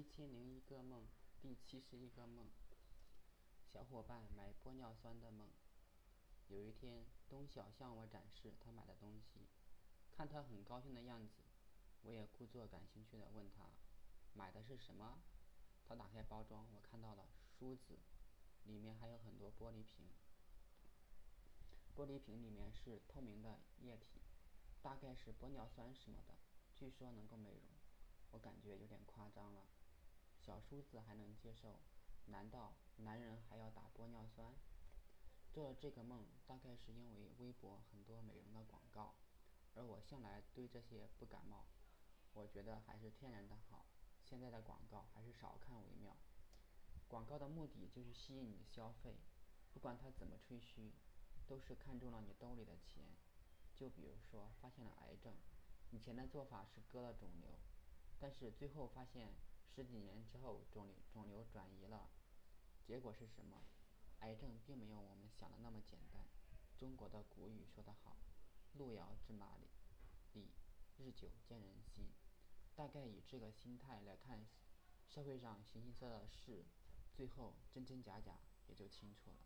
一千零一个梦，第七十一个梦。小伙伴买玻尿酸的梦。有一天，东晓向我展示他买的东西，看他很高兴的样子，我也故作感兴趣的问他，买的是什么？他打开包装，我看到了梳子，里面还有很多玻璃瓶。玻璃瓶里面是透明的液体，大概是玻尿酸什么的，据说能够美容。我感觉有点夸张了，小叔子还能接受，难道男人还要打玻尿酸？做这个梦大概是因为微博很多美容的广告，而我向来对这些不感冒，我觉得还是天然的好。现在的广告还是少看为妙。广告的目的就是吸引你消费，不管他怎么吹嘘，都是看中了你兜里的钱。就比如说发现了癌症，以前的做法是割了肿瘤。但是最后发现，十几年之后肿瘤肿瘤转移了，结果是什么？癌症并没有我们想的那么简单。中国的古语说得好：“路遥知马力，力日久见人心。”大概以这个心态来看，社会上形形色色的事，最后真真假假也就清楚了。